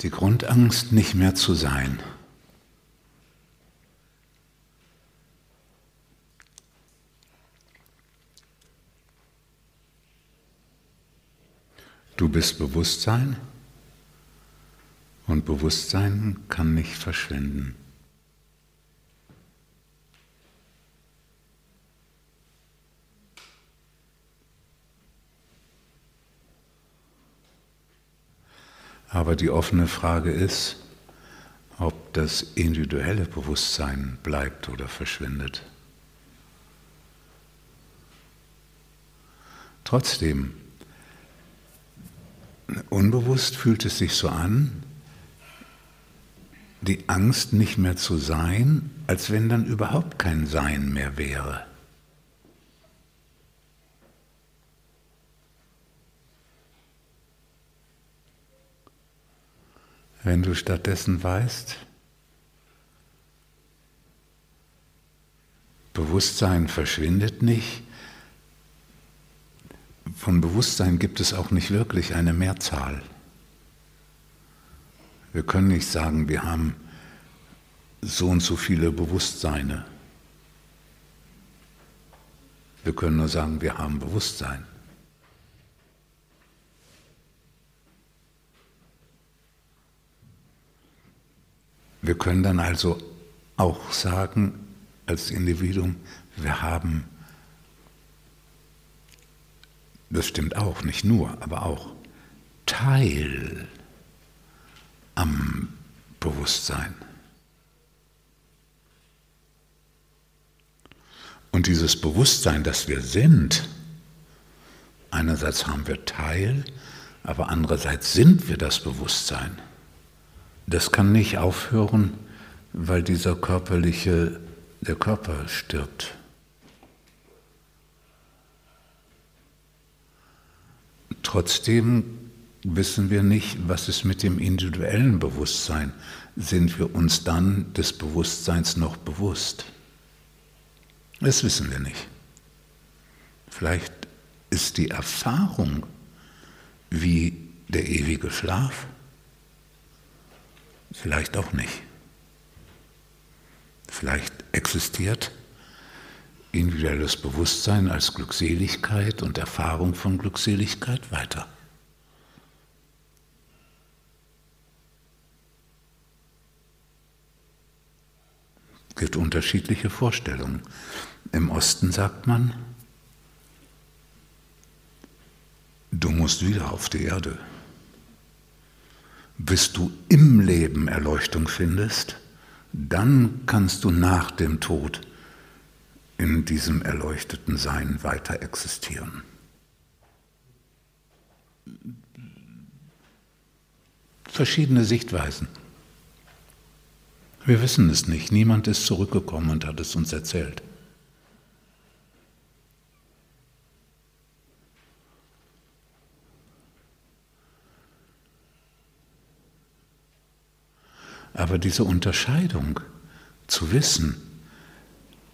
Die Grundangst, nicht mehr zu sein. Du bist Bewusstsein und Bewusstsein kann nicht verschwinden. Aber die offene Frage ist, ob das individuelle Bewusstsein bleibt oder verschwindet. Trotzdem, unbewusst fühlt es sich so an, die Angst nicht mehr zu sein, als wenn dann überhaupt kein Sein mehr wäre. Wenn du stattdessen weißt, Bewusstsein verschwindet nicht, von Bewusstsein gibt es auch nicht wirklich eine Mehrzahl. Wir können nicht sagen, wir haben so und so viele Bewusstseine. Wir können nur sagen, wir haben Bewusstsein. Wir können dann also auch sagen, als Individuum, wir haben, das stimmt auch, nicht nur, aber auch Teil am Bewusstsein. Und dieses Bewusstsein, das wir sind, einerseits haben wir Teil, aber andererseits sind wir das Bewusstsein. Das kann nicht aufhören, weil dieser körperliche, der Körper stirbt. Trotzdem wissen wir nicht, was ist mit dem individuellen Bewusstsein. Sind wir uns dann des Bewusstseins noch bewusst? Das wissen wir nicht. Vielleicht ist die Erfahrung wie der ewige Schlaf Vielleicht auch nicht. Vielleicht existiert individuelles Bewusstsein als Glückseligkeit und Erfahrung von Glückseligkeit weiter. Es gibt unterschiedliche Vorstellungen. Im Osten sagt man, du musst wieder auf die Erde bis du im Leben Erleuchtung findest, dann kannst du nach dem Tod in diesem erleuchteten Sein weiter existieren. Verschiedene Sichtweisen. Wir wissen es nicht. Niemand ist zurückgekommen und hat es uns erzählt. Aber diese Unterscheidung zu wissen,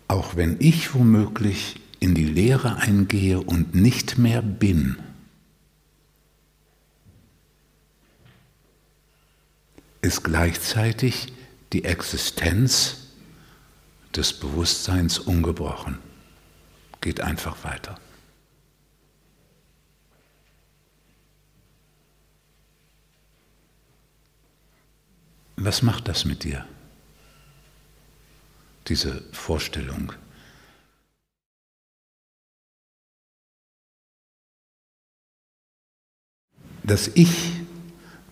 auch wenn ich womöglich in die Lehre eingehe und nicht mehr bin, ist gleichzeitig die Existenz des Bewusstseins ungebrochen. Geht einfach weiter. Was macht das mit dir? Diese Vorstellung. Das Ich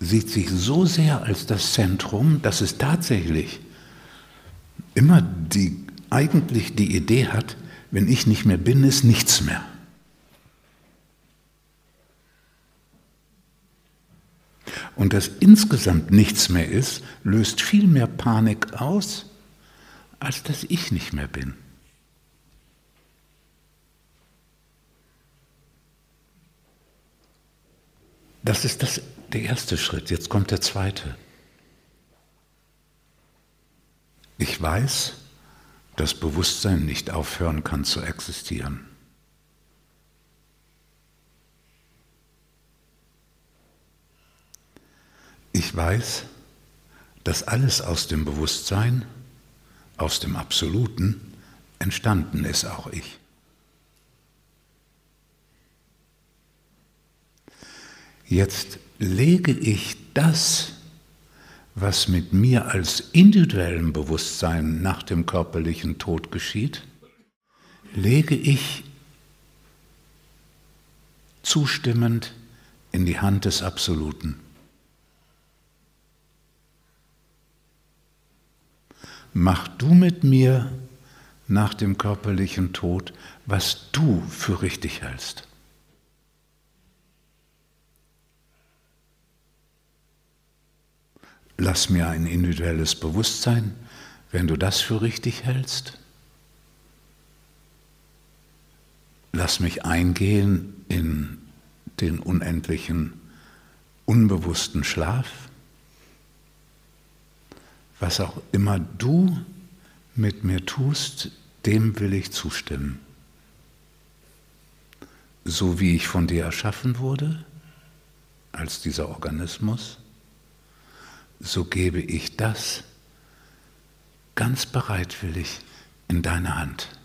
sieht sich so sehr als das Zentrum, dass es tatsächlich immer die, eigentlich die Idee hat, wenn ich nicht mehr bin, ist nichts mehr. Und dass insgesamt nichts mehr ist, löst viel mehr Panik aus, als dass ich nicht mehr bin. Das ist das, der erste Schritt. Jetzt kommt der zweite. Ich weiß, dass Bewusstsein nicht aufhören kann zu existieren. Ich weiß, dass alles aus dem Bewusstsein, aus dem Absoluten entstanden ist, auch ich. Jetzt lege ich das, was mit mir als individuellem Bewusstsein nach dem körperlichen Tod geschieht, lege ich zustimmend in die Hand des Absoluten. Mach du mit mir nach dem körperlichen Tod, was du für richtig hältst. Lass mir ein individuelles Bewusstsein, wenn du das für richtig hältst. Lass mich eingehen in den unendlichen, unbewussten Schlaf. Was auch immer du mit mir tust, dem will ich zustimmen. So wie ich von dir erschaffen wurde, als dieser Organismus, so gebe ich das ganz bereitwillig in deine Hand.